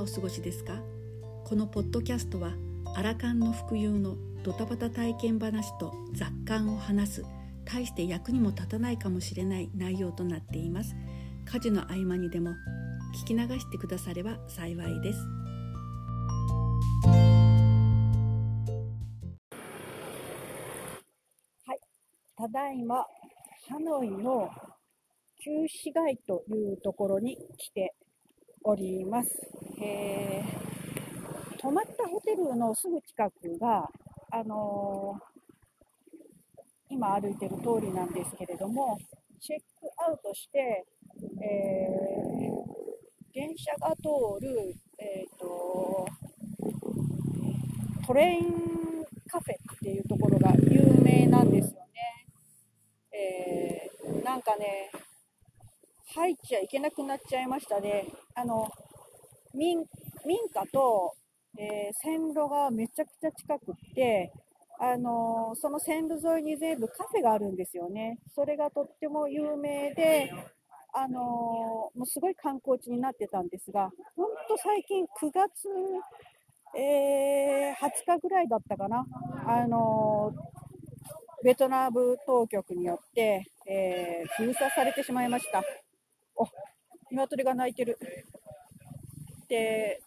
がお過ごしですか？このポッドキャストはアラカンの副有のドタバタ体験話と雑感を話す大して役にも立たないかもしれない内容となっています。家事の合間にでも聞き流してくだされば幸いです。はい、ただいまハノイの旧市街というところに来ております。えー、泊まったホテルのすぐ近くが、あのー今歩いてる通りなんですけれども、チェックアウトして、えー電車が通る、えーとトレインカフェっていうところが有名なんですよね。えーなんかね、入っちゃいけなくなっちゃいましたね。あの、民民家と、えー線路がめちゃくちゃ近くって、あのその線路沿いに全部カフェがあるんですよね。それがとっても有名で、あのもうすごい観光地になってたんですが、ほんと最近9月、えー20日ぐらいだったかな。あのベトナム当局によって、え封鎖されてしまいました。鶏が鳴いてる。で、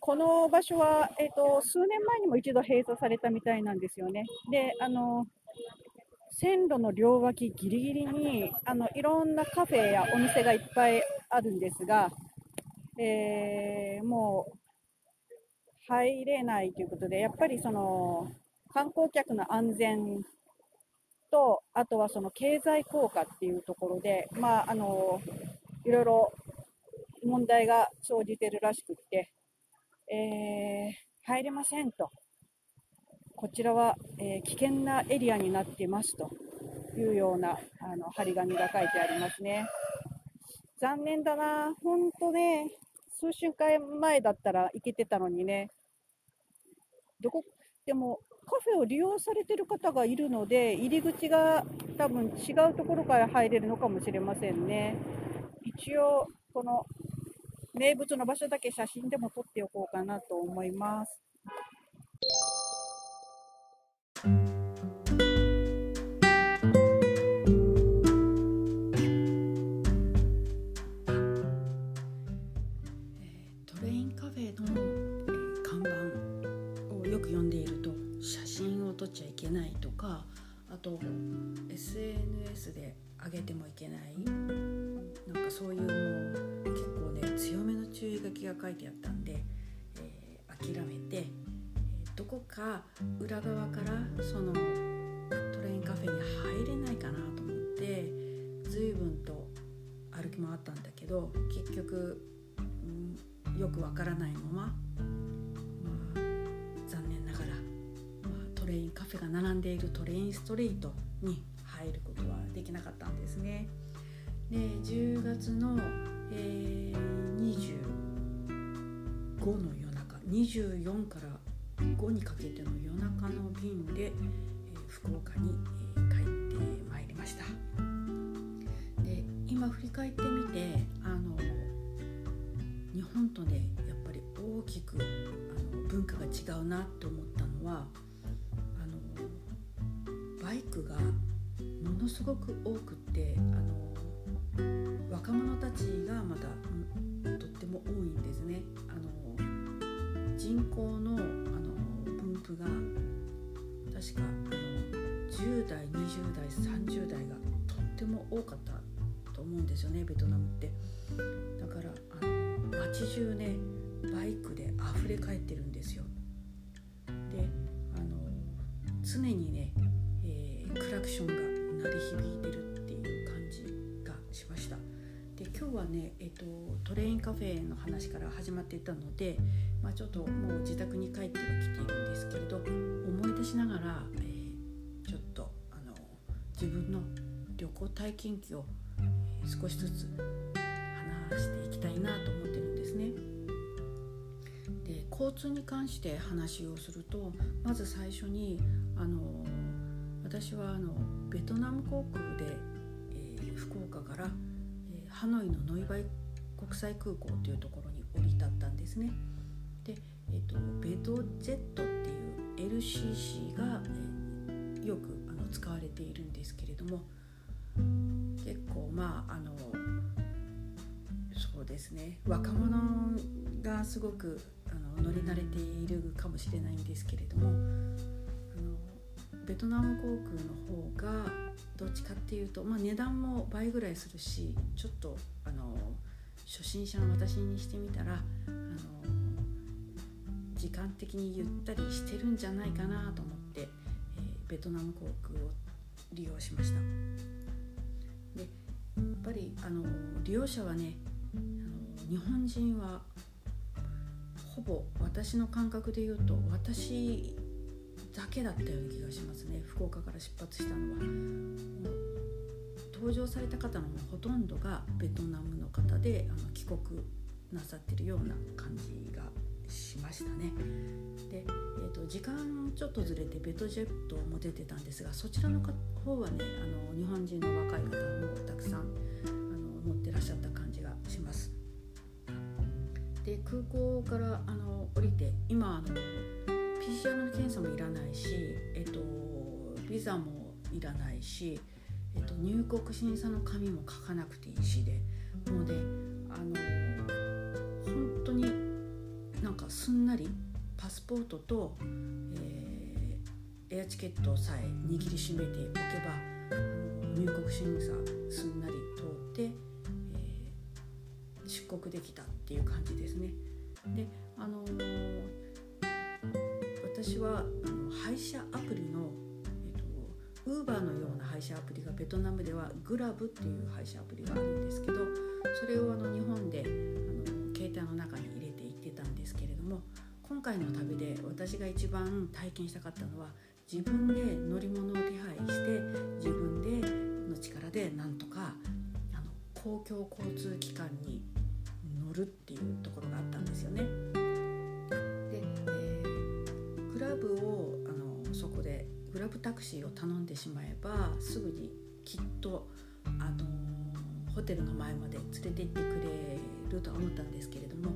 この場所は、えっ、と、数年前にも一度閉鎖されたみたいなんですよね。で、あの、線路の両脇ギリギリに、あの、いろんなカフェやお店がいっぱいあるんですが、えーもう、入れないということで、やっぱりその、観光客の安全と、あとはその経済効果っていうところで、まあ、あの、いろいろ問題が生じてるらしくって、えー入れませんと。こちらは、えー危険なエリアになっていますというようなあの張り紙が書いてありますね。残念だな、本当ね、数週間前だったら行けてたのにね、どこでもカフェを利用されてる方がいるので、入り口が多分違うところから入れるのかもしれませんね。一応、この名物の場所だけ写真でも撮っておこうかなと思います。トレインカフェの、えー看板をよく読んでいると写真を撮っちゃいけないとかあと SNS で上げてもいけないなんかそういうもう結構ね強めの注意書きが書いてあったんで、えー諦めて、えどこか裏側からそのトレインカフェに入れないかなと思って随分と歩き回ったんだけど結局、うん、よくわからないまま、残念ながら、トレインカフェが並んでいるトレインストリートに入ることはできなかったんですね。で10月の、えー25の夜中24から5にかけての夜中の便で、えー福岡に、えー帰ってまいりました。で今振り返ってみてあの日本とねやっぱり大きくあの文化が違うなって思ったのはあのバイクがものすごく多くってあの若者たちがまたとっても多いんですね。あの人口のあの分布が確かあの10代20代30代がとっても多かったと思うんですよねベトナムって。だからあの街中ねバイクで溢れ返ってるんですよ。であの常にね、えークラクションが鳴り響いてるっていう感じがしました。で今日はね、えっとトレインカフェの話から始まっていたので、まあ、ちょっともう自宅に帰ってはきているんですけれど思い出しながら、えーちょっとあの自分の旅行体験記を、少しずつ話していきたいなと思ってるんですね。で交通に関して話をするとまず最初にあの私はあのベトナム航空で、えー福岡から、ハノイのノイバイ国際空港というところに降り立ったんですね。で、えーと、ベドジェットっていう LCC が、えー、よくあの使われているんですけれども。結構まああのそうですね。若者がすごくあの乗り慣れているかもしれないんですけれども。あのベトナム航空の方がどっちかっていうと、まあ、値段も倍ぐらいするしちょっとあの初心者の私にしてみたらあの時間的にゆったりしてるんじゃないかなと思って、えー、ベトナム航空を利用しました。でやっぱりあの利用者はねあの日本人はほぼ私の感覚で言うと私だけだったような気がしますね。福岡から出発したのは。登場された方のほとんどがベトナムの方であの帰国なさってるような感じがしましたね。で、えーと、時間ちょっとずれてベトジェットも出てたんですがそちらの方はねあの日本人の若い方もたくさんあの乗ってらっしゃった感じがします。で空港からあの降りて今あの PCR 検査もいらないし、えっと、ビザもいらないし、えっと、入国審査の紙も書かなくていいしでもうねあの本当になんかすんなりパスポートと、えー、エアチケットさえ握りしめておけば入国審査すんなり通って、えー、出国できたっていう感じですね。であのー私はあの配車アプリのウーバーのような配車アプリがベトナムではグラブっていう配車アプリがあるんですけどそれをあの日本であの携帯の中に入れていってたんですけれども今回の旅で私が一番体験したかったのは自分で乗り物を手配して自分での力でなんとかあの公共交通機関に乗るっていうところがあったんですよね。ブをあのそこでグラブタクシーを頼んでしまえばすぐにきっとあのホテルの前まで連れて行ってくれるとは思ったんですけれども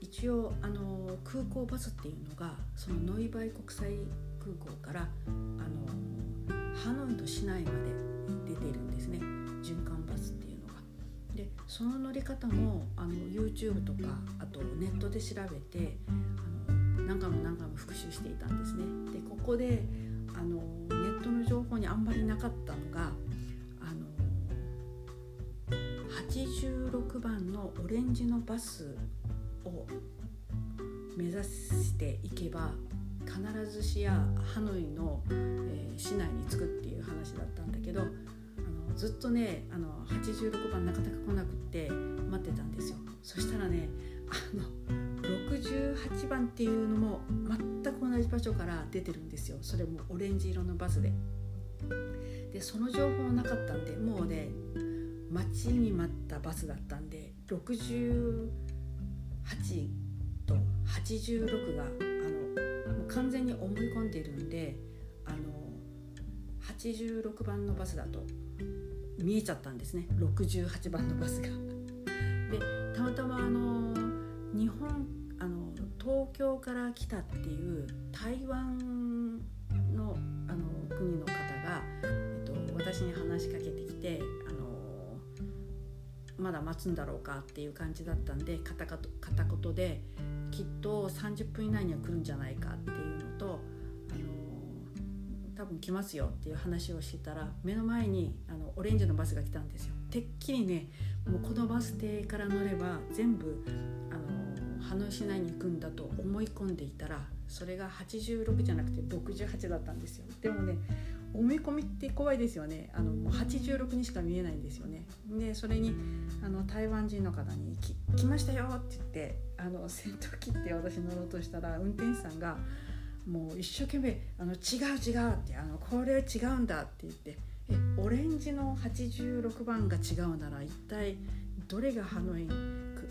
一応あの空港バスっていうのがそのノイバイ国際空港からあのハノイの市内まで出ているんですね循環バスっていうのが。でその乗り方もあの YouTube とかあとネットで調べて何回も何回も復習していたんですね。でここであのネットの情報にあんまりなかったのがあの86番のオレンジのバスを目指していけば必ずしやハノイの、えー、市内に着くっていう話だったんだけどあのずっとねあの86番なかなか来なくって待ってたんですよそしたらねあの68番っていうのも全く同じ場所から出てるんですよ。それもオレンジ色のバスで。でその情報なかったんでもうね待ちに待ったバスだったんで68と86があのもう完全に思い込んでいるんであの86番のバスだと見えちゃったんですね。68番のバスが。でたまたまあの日本あの東京から来たっていう台湾のあの国の方が、えっと、私に話しかけてきてあのまだ待つんだろうかっていう感じだったんで片言できっと30分以内には来るんじゃないかっていうのとあの多分来ますよっていう話をしてたら目の前にあのオレンジのバスが来たんですよ。てっきりねもうこのバス停から乗れば全部あのハノイ市内に行くんだと思い込んでいたらそれが86じゃなくて68だったんですよでもね思い込みって怖いですよねあのもう86にしか見えないんですよねでそれにあの台湾人の方に「来ましたよ」って言ってあの先頭切って私乗ろうとしたら運転手さんがもう一生懸命「あの違う違う」ってあの「これ違うんだ」って言ってえオレンジの86番が違うなら一体どれがハノイ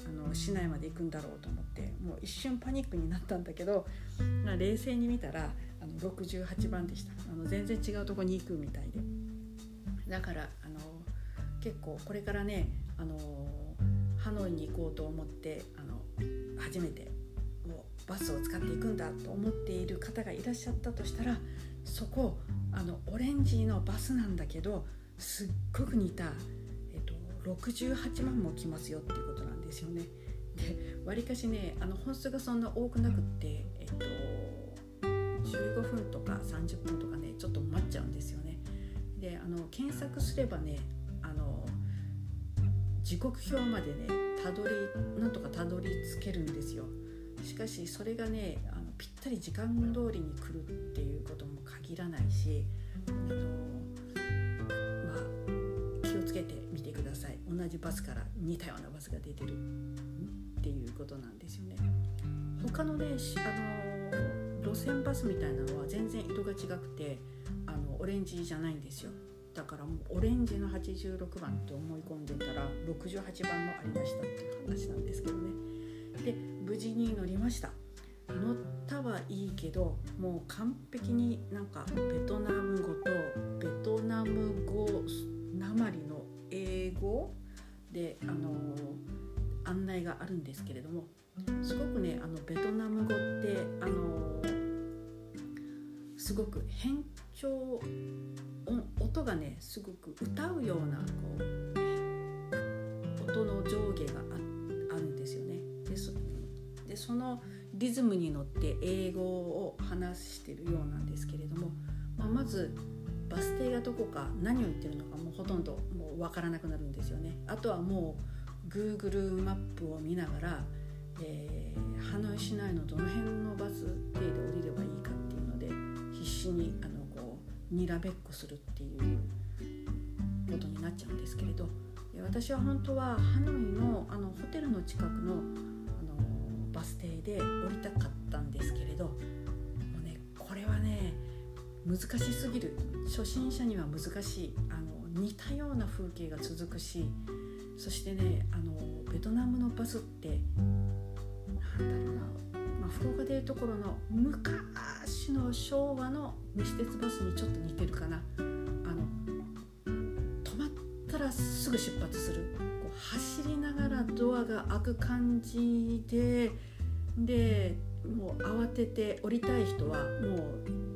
あの市内まで行くんだろうと思ってもう一瞬パニックになったんだけど、まあ、冷静に見たらあの68番でした。あの全然違うとこに行くみたいで。だからあの結構これからねあのハノイに行こうと思ってあの初めてもうバスを使っていくんだと思っている方がいらっしゃったとしたらそこあのオレンジのバスなんだけどすっごく似た、えっと、68万も来ますよっていうことなんですよね。でわりかしねあの本数がそんな多くなくって、えっと、15分とか30分とかねちょっと待っちゃうんですよね。であの検索すればねあの時刻表までねたどりなんとかたどり着けるんですよ。しかしそれがねあのぴったり時間通りに来るっていうことも限らないしあの、まあ、気をつけてみて同じバスから似たようなバスが出てるっていうことなんですよね。他のねあの路線バスみたいなのは全然色が違くてあのオレンジじゃないんですよ。だからもうオレンジの86番って思い込んでたら68番もありましたっていう話なんですけどね。で無事に乗りました乗ったはいいけどもう完璧になんかベトナム語とベトナム語なまりの英語であの案内があるんですけれどもすごくねあのベトナム語ってあのすごく変調音がねすごく歌うようなこう音の上下があるんですよね。でそでそのリズムに乗って英語を話してるようなんですけれども、まあ、まずバス停がどこか何を言ってるのかもうほとんどもう分からなくなるんですよね。あとはもう Google マップを見ながら、えー、ハノイ市内のどの辺のバス停で降りればいいかっていうので必死にあのこうにらべっこするっていうことになっちゃうんですけれど。私は本当はハノイのあのホテルの近くのあのバス停で降りたかったんですけれど。もうねこれはね難しすぎる。初心者には難しい。似たような風景が続くしそしてねあのベトナムのバスってなんだろうな、まあ、福岡でいうところの昔の昭和の西鉄バスにちょっと似てるかな。あの止まったらすぐ出発する。こう走りながらドアが開く感じででもう慌てて降りたい人はも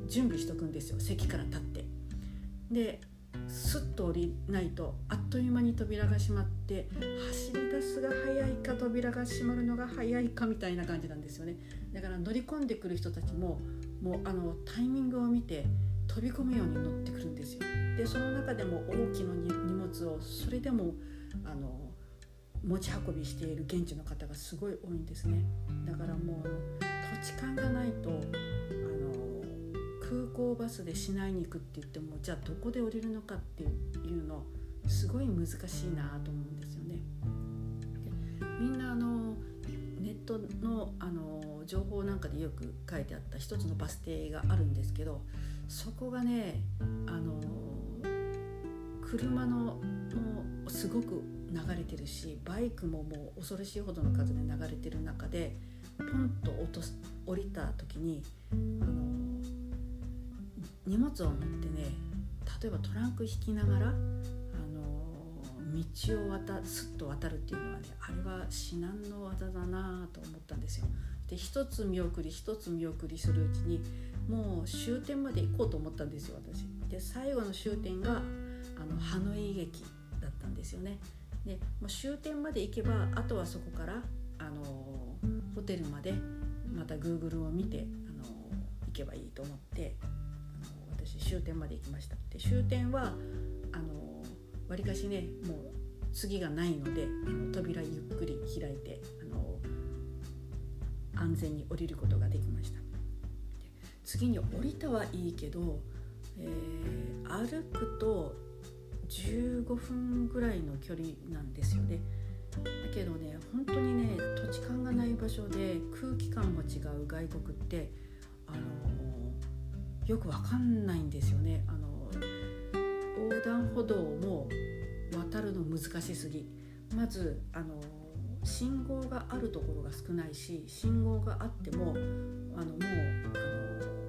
う準備しとくんですよ。席から立って。でスッと降りないとあっという間に扉が閉まって走り出すが早いか扉が閉まるのが早いかみたいな感じなんですよね。だから乗り込んでくる人たちももうあのタイミングを見て飛び込むように乗ってくるんですよ。でその中でも大きな荷物をそれでもあの持ち運びしている現地の方がすごい多いんですね。だからもう土地勘がないとあ空港バスで市内に行くって言ってもじゃあどこで降りるのかっていうのすごい難しいなと思うんですよね。みんなあのネットのあの情報なんかでよく書いてあった一つのバス停があるんですけどそこがねあの車のもすごく流れてるしバイクももう恐ろしいほどの数で流れてる中でポンと落とす降りた時にあの荷物を持ってね例えばトランク引きながらあの道を渡すっと渡るっていうのはねあれは至難の技だなと思ったんですよ。で一つ見送り一つ見送りするうちにもう終点まで行こうと思ったんですよ私。で最後の終点があのハノイ駅だったんですよね。でもう終点まで行けばあとはそこからあのホテルまでまた Google を見てあの行けばいいと思って終点まで行きました。で終点はあのわりかしねもう次がないのであの扉ゆっくり開いてあの安全に降りることができました。次に降りたはいいけど、えー、歩くと15分ぐらいの距離なんですよね。だけどね本当にね土地勘がない場所で空気感も違う外国ってあのよくわかんないんですよね。あの横断歩道も渡るの難しすぎ。まずあの信号があるところが少ないし信号があってもあのもうあ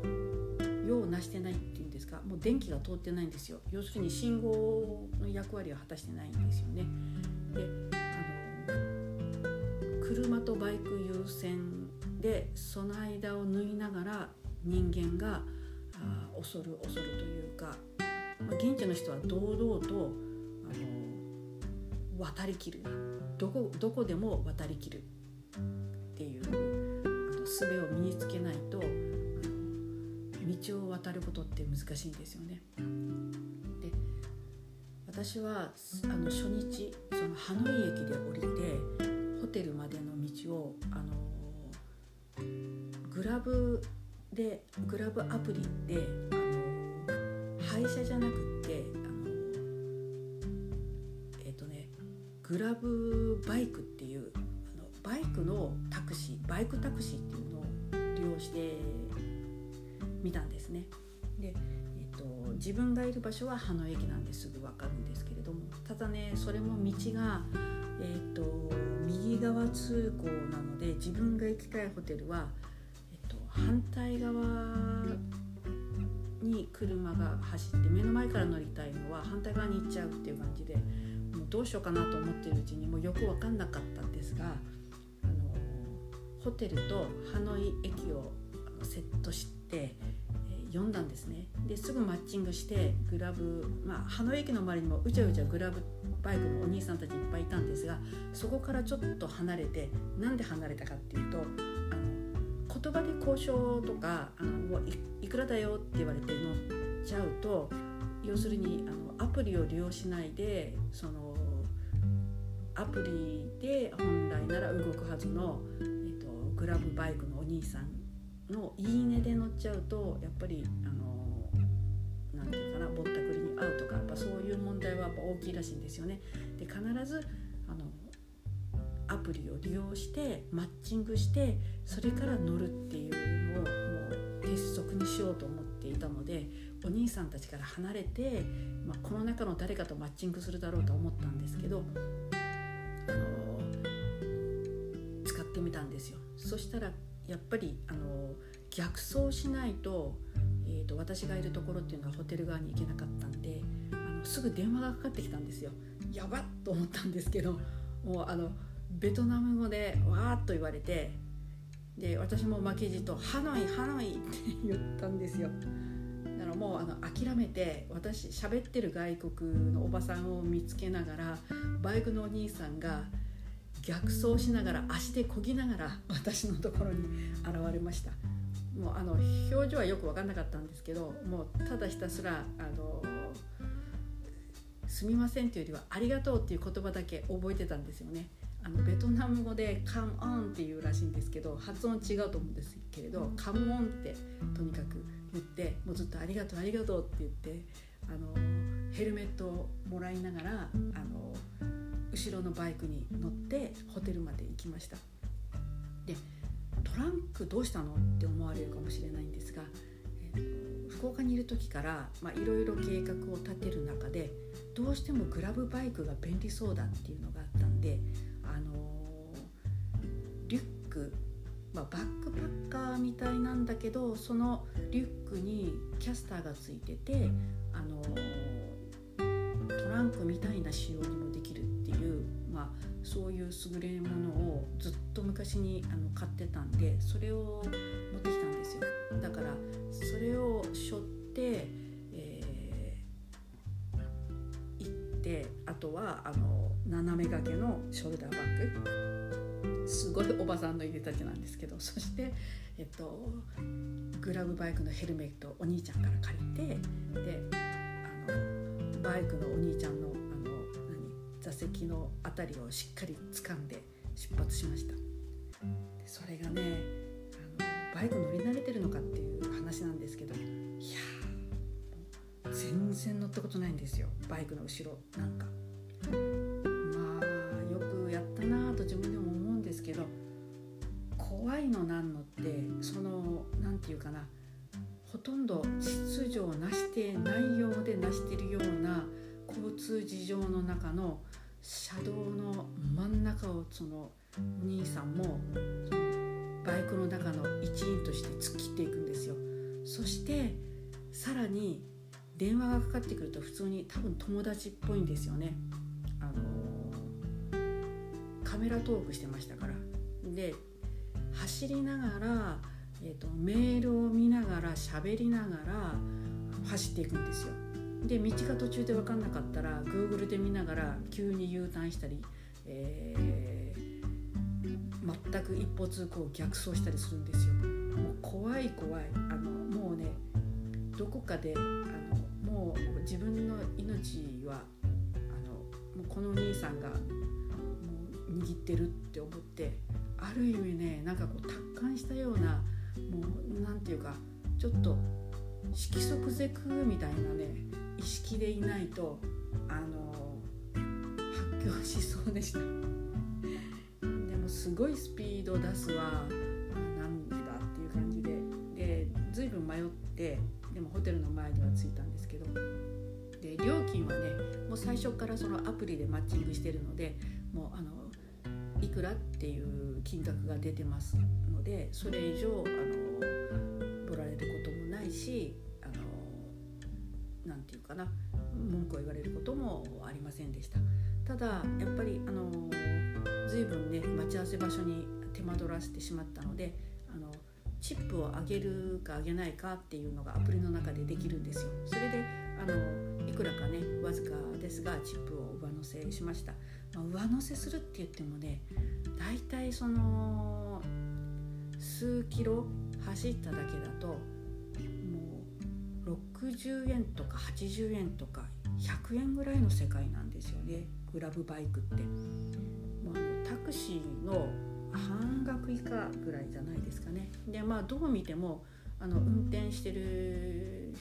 の用をなしてないっていうんですか。もう電気が通ってないんですよ。要するに信号の役割を果たしてないんですよね。であの車とバイク優先でその間を縫いながら人間が恐る恐るというか、まあ、現地の人は堂々とあの渡りきるどこどこでも渡りきるっていうあの術を身につけないと道を渡ることって難しいんですよね。で私はあの初日そのハノイ駅で降りてホテルまでの道をあのグラブでグラブアプリであの配車じゃなくってあのえっ、ー、とねグラブバイクっていうあのバイクのタクシーバイクタクシーっていうのを利用してみたんですね。で、えーと、自分がいる場所は葉の駅なんですぐ分かるんですけれどもただねそれも道が、えーと、右側通行なので自分が行きたいホテルは、と、反対側に車が走って目の前から乗りたいのは反対側に行っちゃうっていう感じでもうどうしようかなと思ってるうちにもうよく分かんなかったんですがあのホテルとハノイ駅をセットしてえ、読んだんですね。ですぐマッチングしてグラブまあ葉の駅の周りにもうちゃうちゃグラブバイクのお兄さんたちいっぱいいたんですがそこからちょっと離れてなんで離れたかっていうと言葉で交渉とかあのいくらだよって言われて乗っちゃうと要するにあのアプリを利用しないでそのアプリで本来なら動くはずの、えっと、グラブバイクのお兄さんの「いいね」で乗っちゃうとやっぱりあのなんていうかなぼったくりに合うとかやっぱそういう問題は大きいらしいんですよね。で必ずあのプリを利用してマッチングしてそれから乗るっていうのをもう鉄則にしようと思っていたのでお兄さんたちから離れて、まあ、この中の誰かとマッチングするだろうと思ったんですけど、あの使ってみたんですよ。そしたらやっぱりあの逆走しないと,、えーと、私がいるところっていうのはホテル側に行けなかったんであのすぐ電話がかかってきたんですよ。やばっと思ったんですけどもうあのベトナム語でわーっと言われてで私も負けじと「ハノイハノイ」って 言ったんですよ。だからもうあの諦めて私喋ってる外国のおばさんを見つけながらバイクのお兄さんが逆走しながら足でこぎながら私のところに現れましたもうあの表情はよく分かんなかったんですけどもうただひたすらあのすみませんというよりはありがとうっていう言葉だけ覚えてたんですよねあのベトナム語で「come on」っていうらしいんですけど発音違うと思うんですけれど「come on」ってとにかく言ってもうずっと「ありがとうありがとう」って言ってあのヘルメットをもらいながらあの後ろのバイクに乗ってホテルまで行きました。でトランクどうしたのって思われるかもしれないんですが、えー、福岡にいる時からいろいろ計画を立てる中でどうしてもグラブバイクが便利そうだっていうのがあったんで、あのー、リュック、まあ、バックパッカーみたいなんだけどそのリュックにキャスターがついてて、あのー、トランクみたいな仕様にもできるまあ、そういう優れものをずっと昔にあの買ってたんでそれを持ってきたんですよ。だからそれを背負って、えー、行ってあとはあの斜め掛けのショルダーバッグすごいおばさんの入れたてなんですけど そして、えっと、グラブバイクのヘルメットをお兄ちゃんから借りてであのバイクのお兄ちゃんのあの何座席の辺りをしっかり掴んで出発しました。それがねあのバイク乗り慣れてるのかっていう話なんですけどいや全然乗ったことないんですよバイクの後ろなんか。友達っぽいんですよねあのカメラトークしてましたからで走りながら、えーと、メールを見ながら喋りながら走っていくんですよ。で道が途中で分かんなかったら Google で見ながら急に U ターンしたり、えー、全く一歩通行逆走したりするんですよ。もう怖い怖いあのもうねどこかであのもう自分の命はあのもうこのお兄さんがもう握ってるって思ってある意味ねなんかこう達観したようなもう何て言うかちょっと色即是空みたいなね意識でいないとあの発狂しそうでした。でもすごいスピード出すわ。なんだっていう感じで。で随分迷ってでもホテルの前には着いたんですけど。で料金はねもう最初からそのアプリでマッチングしてるのでもうあのいくらっていう金額が出てますのでそれ以上あの取られることもないしあのなんていうかな文句を言われることもありませんでした。ただやっぱりあの随分ね待ち合わせ場所に手間取らせてしまったのでチップを上げるか上げないかっていうのがアプリの中でできるんですよ。それであのいくらかねわずかですがチップを上乗せしました。まあ、上乗せするって言ってもね大体その数キロ走っただけだともう60円とか80円とか100円ぐらいの世界なんですよね。グラブバイクって。もうあタクシーの半額以下ぐらいじゃないですかね。でまあどう見てもあの運転してる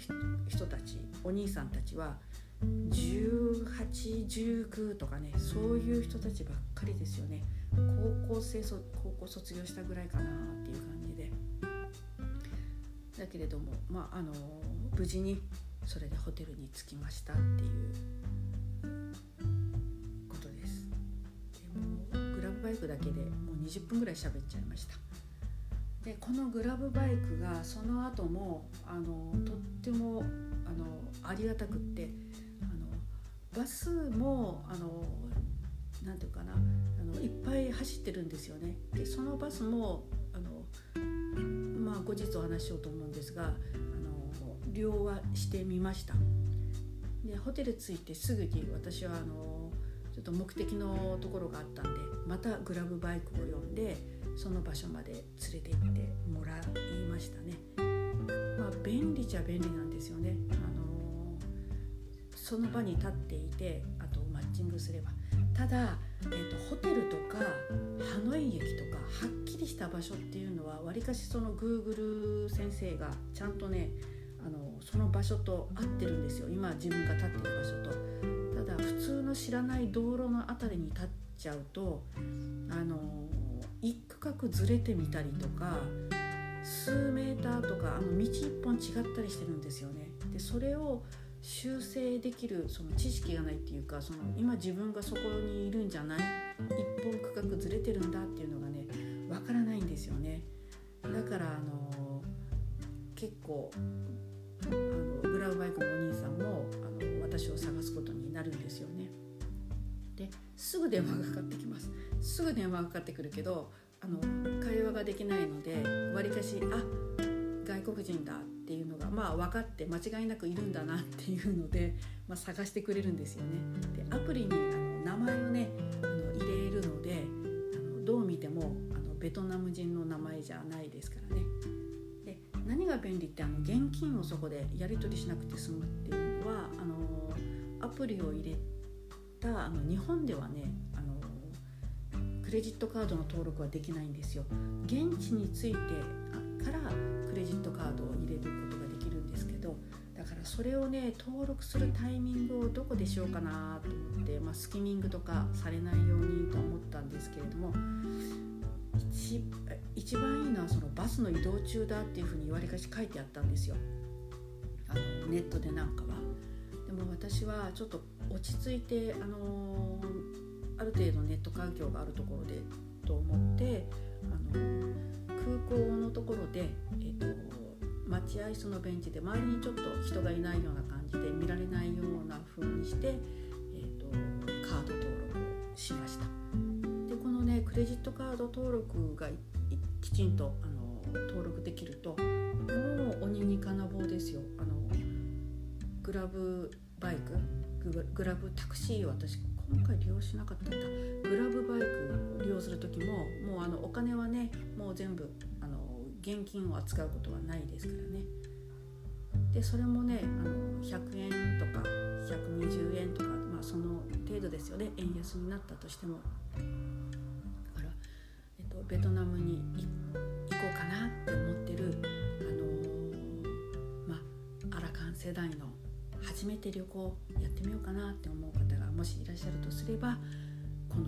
人たちお兄さんたちは1819とかねそういう人たちばっかりですよね高校生高校卒業したぐらいかなっていう感じでだけれどもまああの無事にそれでホテルに着きましたっていうバイクだけでもう20分ぐらい喋っちゃいましたでこのグラブバイクがその後もあのとってもあのありがたくってあのバスもあのなんていうかなあのいっぱい走ってるんですよね。でそのバスもあのまあ後日お話ししようと思うんですがあの利用はしてみました。でホテル着いてすぐに私はあのちょっと目的のところがあったんでまたグラブバイクを呼んでその場所まで連れて行ってもらいましたね。まあ便利じゃ便利なんですよね。あのその場に立っていてあとマッチングすればただ、えーと、ホテルとかハノイ駅とかはっきりした場所っていうのはわりかしその Google 先生がちゃんとねあのその場所と合ってるんですよ。今自分が立ってる場所と。ただ普通の知らない道路の辺りに立っちゃうとあの一区画ずれてみたりとか数メーターとかあの道一本違ったりしてるんですよね。でそれを修正できるその知識がないっていうかその今自分がそこにいるんじゃない一本区画ずれてるんだっていうのがねわからないんですよね。だからあの結構あのグラウバイクのお兄さんもあの私を探すことになるんですよねですぐ電話がかかってきますすぐ電話がかかってくるけどあの会話ができないのでわりかしあ外国人だっていうのがまあ分かって間違いなくいるんだなっていうので、まあ、探してくれるんですよね。でアプリにあの名前をねあの入れるのであのどう見てもあのベトナム人の名前じゃないですからね。何が便利ってあの現金をそこでやり取りしなくて済むっていうのはあのアプリを入れたあの日本ではねあのクレジットカードの登録はできないんですよ。現地についてからクレジットカードを入れることができるんですけどだからそれをね登録するタイミングをどこでしようかなと思って、まあ、スキミングとかされないようにと思ったんですけれども一一番いいのはそのバスの移動中だっていうふうに言われかし書いてあったんですよあのネットでなんかは。でも私はちょっと落ち着いてあのある程度ネット環境があるところでと思ってあの空港のところで、えーと、待合室のベンチで周りにちょっと人がいないような感じで見られないような風にして、えーと、カード登録をしましたでこのねククレジットカード登録がきちんとあの登録できるともう鬼に金棒ですよ。あのグラブバイクグラブタクシー私今回利用しなかったんだ。グラブバイクを利用する時ももうあのお金はねもう全部あの現金を扱うことはないですからね。でそれもねあの100円とか120円とか、まあ、その程度ですよね。円安になったとしても、ベトナムに行こうかなって思ってる。あのまあアラカン世代の初めて旅行やってみようかなって思う方がもしいらっしゃるとすればこの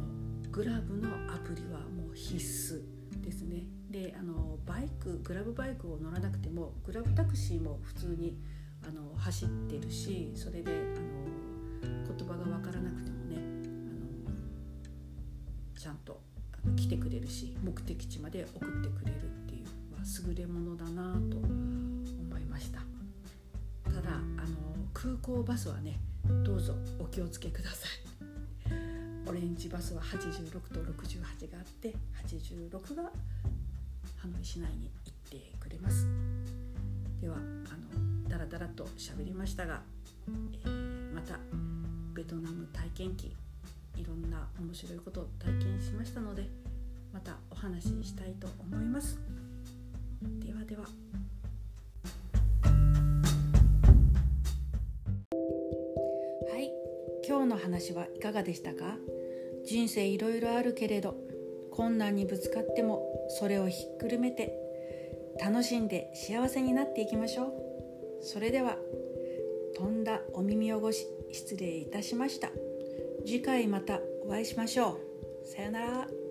グラブのアプリはもう必須ですね。であのバイクグラブバイクを乗らなくてもグラブタクシーも普通にあの走ってるしそれであの言葉が分からなくてもねあのちゃんと来てくれるし目的地まで送ってくれるっていう、まあ、優れものだなと思いました。ただあの空港バスはねどうぞお気をつけください。オレンジバスは86と68があって86がハノイ市内に行ってくれます。ではあのだらだらと喋りましたが、えー、またベトナム体験記いろんな面白いことを体験しましたのでまたお話ししたいと思います。ではでは。はい。今日の話はいかがでしたか？人生いろいろあるけれど困難にぶつかってもそれをひっくるめて楽しんで幸せになっていきましょう。それでは飛んだお耳汚し失礼いたしました。次回またお会いしましょう。さよなら。